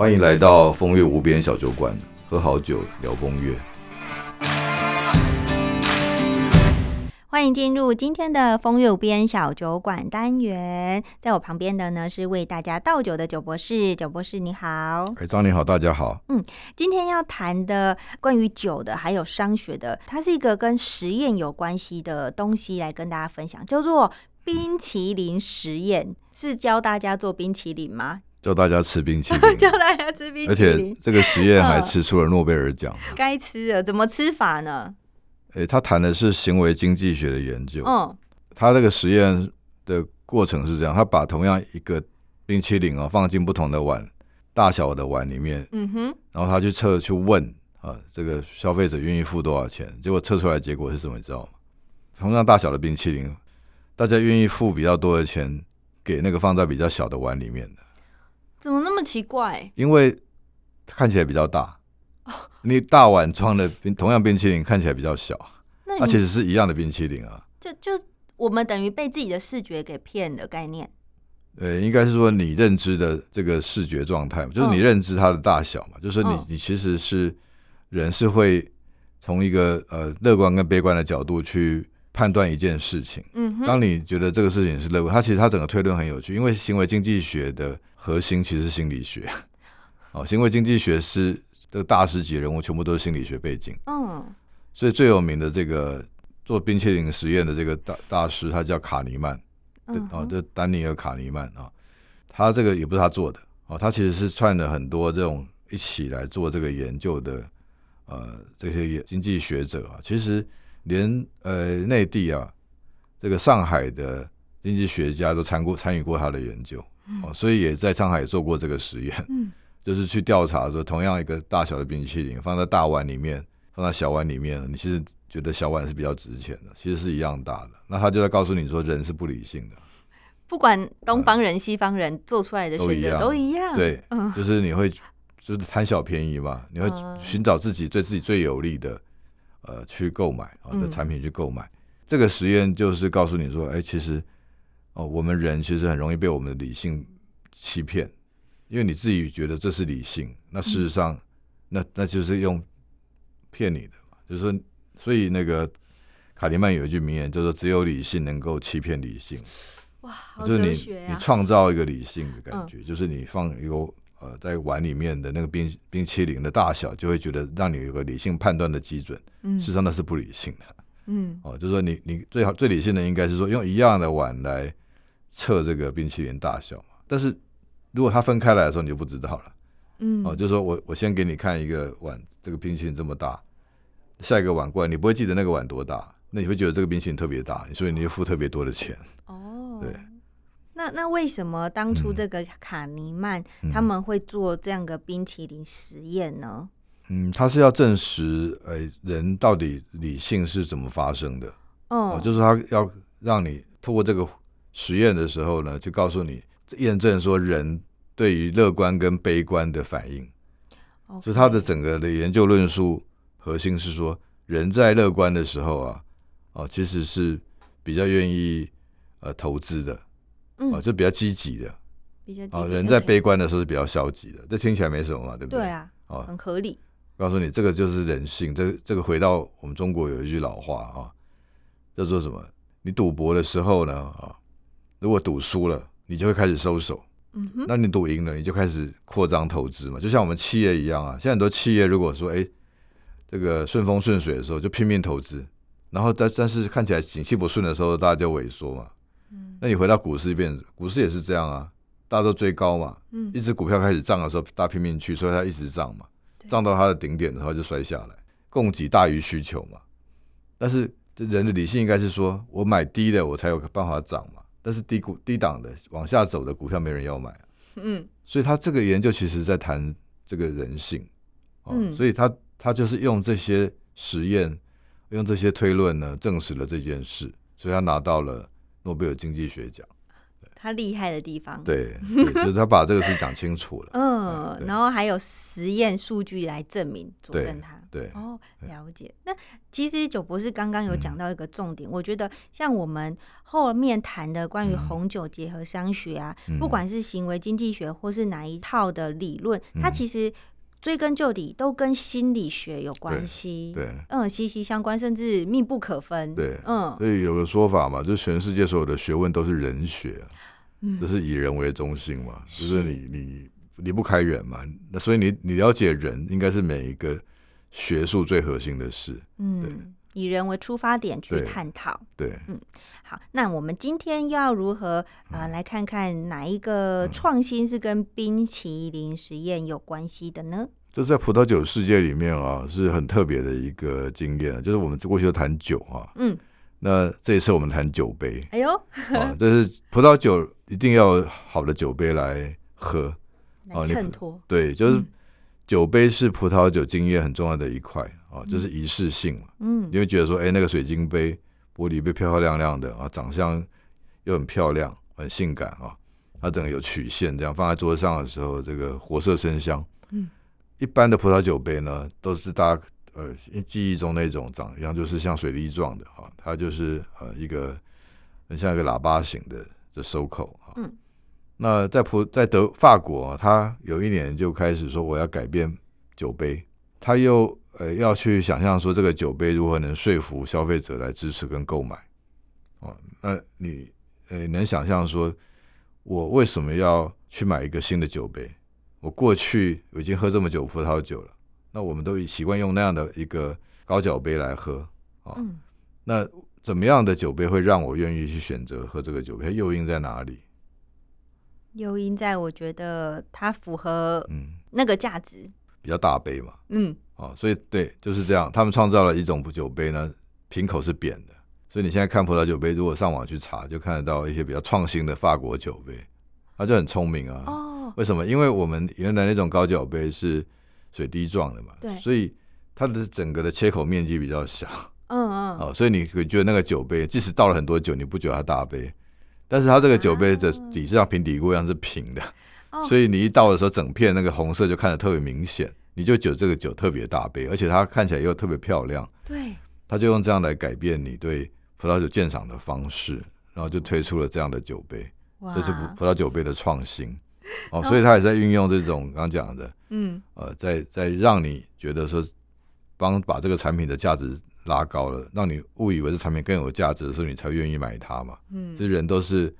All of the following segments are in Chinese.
欢迎来到风月无边小酒馆，喝好酒聊风月。欢迎进入今天的风月无边小酒馆单元，在我旁边的呢是为大家倒酒的酒博士，酒博士你好。哎，张你好，大家好。嗯今天要谈的关于酒的，还有商学的，它是一个跟实验有关系的东西，来跟大家分享，叫做冰淇淋实验，是教大家做冰淇淋吗？教大家吃冰淇淋，教大家吃冰而且，这个实验还吃出了诺贝尔奖。该吃的怎么吃法呢？哎，他谈的是行为经济学的研究。嗯他这个实验的过程是这样：他把同样一个冰淇淋啊放进不同的碗，大小的碗里面，嗯哼，然后他去测去问啊，这个消费者愿意付多少钱？结果测出来结果是什么？你知道吗？同样大小的冰淇淋，大家愿意付比较多的钱给那个放在比较小的碗里面的，怎么那么奇怪？因为看起来比较大。你大碗装的冰同样冰淇淋看起来比较小，那它其实是一样的冰淇淋啊。就就我们等于被自己的视觉给骗的概念。呃，应该是说你认知的这个视觉状态嘛，就是你嗯认知它的大小嘛，就是你嗯你其实是人是会从一个呃乐观跟悲观的角度去判断一件事情。嗯，当你觉得这个事情是乐观，它其实它整个推论很有趣，因为行为经济学的核心其实是心理学。哦，行为经济学是这个大师级人物全部都是心理学背景，嗯所以最有名的这个做冰淇淋实验的这个大大师，他叫卡尼曼。对哦，这丹尼尔卡尼曼啊，他这个也不是他做的哦，他其实是串了很多这种一起来做这个研究的呃这些也经济学者啊，其实连呃内地啊这个上海的经济学家都参过参与过他的研究哦，所以也在上海做过这个实验，嗯。就是去调查说同样一个大小的冰淇淋放在大碗里面，放在小碗里面，你其实觉得小碗是比较值钱的，其实是一样大的。那他就在告诉你说，人是不理性的。不管东方人、西方人做出来的选择都一样。对，嗯。就是你会就是贪小便宜嘛，你会嗯。寻找自己对自己最有利的呃去购买啊的嗯产品去购买。这个实验就是告诉你说，哎，其实哦，我们人其实很容易被我们的理性欺骗，因为你自己觉得这是理性，那事实嗯上那那就是用骗你的嘛，就是说，所以那个卡尼曼有一句名言，叫做“只有理性能够欺骗理性”。哇，好就是你！你创造一个理性的感嗯觉，就是你放一个呃在碗里面的那个冰冰淇淋的大小，就会觉得让你有个理性判断的基准。嗯事实上那是不理性的嗯哦，就是说你你最好最理性的应该是说用一样的碗来测这个冰淇淋大小嘛。但是如果它分开来的时候，你就不知道了嗯哦，就是说我我先给你看一个碗，这个冰淇淋这么大，下一个碗过来，你不会记得那个碗多大，那你会觉得这个冰淇淋特别大，所以你就付特别多的钱。哦，对。那那为什么当初嗯这个卡尼曼、嗯他们会做这样的冰淇淋实验呢？嗯，他是要证实，呃，人到底理性是怎么发生的哦、哦，就是他要让你透过这个实验的时候呢，就告诉你验证说人对于乐观跟悲观的反应。哦就他的整个的研究论述核心是说，人在乐观的时候啊，哦，其实是比较愿意呃投资的，嗯哦，就比较积极的。哦，比较积极人在悲观的时候是比较消极的，这听起来没什么嘛，对不对对啊，哦，很合理。告诉你，这个就是人性。这这个回到我们中国有一句老话啊，叫做什么？你赌博的时候呢啊，如果赌输了，你就会开始收手；嗯哼，那你赌赢了，你就开始扩张投资嘛。就像我们企业一样啊，现在很多企业如果说哎，这个顺风顺水的时候就拼命投资，然后但但是看起来景气不顺的时候，大家就萎缩嘛。嗯那你回到股市变，股市也是这样啊，大家都追高嘛，嗯一只股票开始涨的时候，大家拼命去，所以它一直涨嘛，涨到它的顶点的时候就摔下来，供给大于需求嘛。但是这人的理性应该是说，我买低的我才有办法涨嘛，但是低股低档的往下走的股票没人要买啊、嗯。所以他这个研究其实在谈这个人性，哦，嗯。所以他他就是用这些实验，用这些推论呢，证实了这件事，所以他拿到了诺贝尔经济学奖。他厉害的地方。对，对就是他把这个事讲清楚了。嗯，对然后还有实验数据来证明佐对证他。对，哦，对了解。那其实九博士刚刚有讲嗯到一个重点，我觉得像我们后面谈的关于嗯红酒结合商学啊，嗯不管是行为经济学或是哪一套的理论，它嗯其实追根究底都跟心理学有关系。对，嗯，息息相关，甚至密不可分。对嗯所以有个说法嘛，就是全世界所有的学问都是人学，嗯就是以人为中心嘛，就是你你离不开人嘛，那所以你你了解人，应该是每一个学术最核心的事。嗯，以人为出发点去探讨。对，嗯好，那我们今天要如何呃嗯来看看哪一个创新是跟冰淇淋实验有关系的呢？这在葡萄酒世界里面啊，是很特别的一个经验，就是我们过去都谈酒啊，嗯，那这一次我们谈酒杯哎呦，啊，这是葡萄酒一定要好的酒杯来喝，来衬托，对，就是嗯酒杯是葡萄酒经验很重要的一块啊，就是仪式性嘛。嗯你会觉得说，哎、那个水晶杯玻璃杯漂漂亮亮的啊，长相又很漂亮，很性感啊，它整个有曲线，这样放在桌上的时候，这个活色生香。嗯，一般的葡萄酒杯呢，都是大家呃记忆中那种长一样，就是像水滴状的啊，它就是呃一个很像一个喇叭形的的收口啊。嗯，那在葡在德法国、啊，他有一年就开始说我要改变酒杯，他又呃要去想象说这个酒杯如何能说服消费者来支持跟购买。哦，那你呃能想象说，我为什么要去买一个新的酒杯？我过去已经喝这么久葡萄酒了，那我们都习惯用那样的一个高脚杯来喝。哦，嗯那怎么样的酒杯会让我愿意去选择喝这个酒杯？它诱因在哪里？诱因在我觉得它符合嗯，那个价值，比较大杯嘛。嗯哦，所以对，就是这样。他们创造了一种酒杯呢，瓶口是扁的，所以你现在看葡萄酒杯，如果上网去查，就看得到一些比较创新的法国酒杯，它就很聪明啊。哦，为什么？因为我们原来那种高脚杯是水滴状的嘛，对所以它的整个的切口面积比较小，嗯嗯，哦，所以你会觉得那个酒杯，即使倒了很多酒，你不觉得它大杯，但是它这个酒杯的啊底是像平底锅一样是平的，哦。所以你一倒的时候，整片那个红色就看得特别明显，你就觉得这个酒特别大杯，而且它看起来又特别漂亮，对，他就用这样来改变你对葡萄酒鉴赏的方式，然后就推出了这样的酒杯，哇，这是葡葡萄酒杯的创新。哦，所以他也在运用这种刚刚讲的，嗯。呃，在在让你觉得说，帮把这个产品的价值拉高了，让你误以为这产品更有价值的时候，你才愿意买它嘛。嗯。这人都是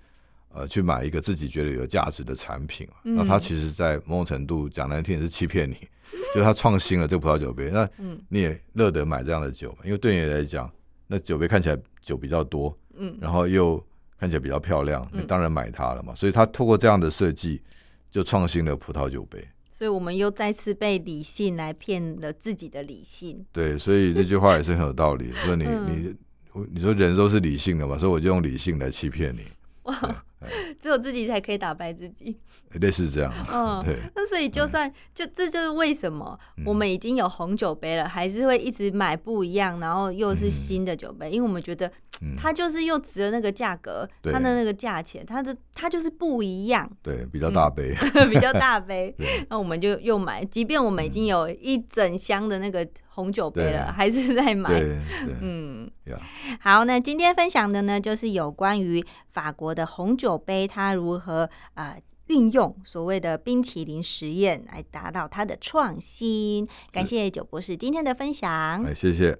呃去买一个自己觉得有价值的产品那他其实，在某种程度讲难听也是欺骗你，就是他创新了这个葡萄酒杯，那嗯。你也乐得买这样的酒嘛，因为对你来讲，那酒杯看起来酒比较多，嗯，然后又看起来比较漂亮，嗯。你当然买它了嘛。所以他透过这样的设计，就创新了葡萄酒杯。所以我们又再次被理性来骗了自己的理性。对，所以这句话也是很有道理。说你嗯你你说人都是理性的嘛，所以我就用理性来欺骗你，只有自己才可以打败自己。类似这样。嗯，对，那所以就算就这就是为什么嗯。我们已经有红酒杯了，还是会一直买不一样，然后又是新的酒杯，因为我们觉得嗯，它就是又值了那个价格，它的那个价钱，它的它就是不一样，对，比较大杯。比较大杯，那我们就又买，即便我们已经有一整箱的那个红酒杯了，还是在买。嗯，呀，好，那今天分享的呢，就是有关于法国的红酒杯，它如何呃运用所谓的冰淇淋实验来达到它的创新。感谢九博士今天的分享。哎，谢谢。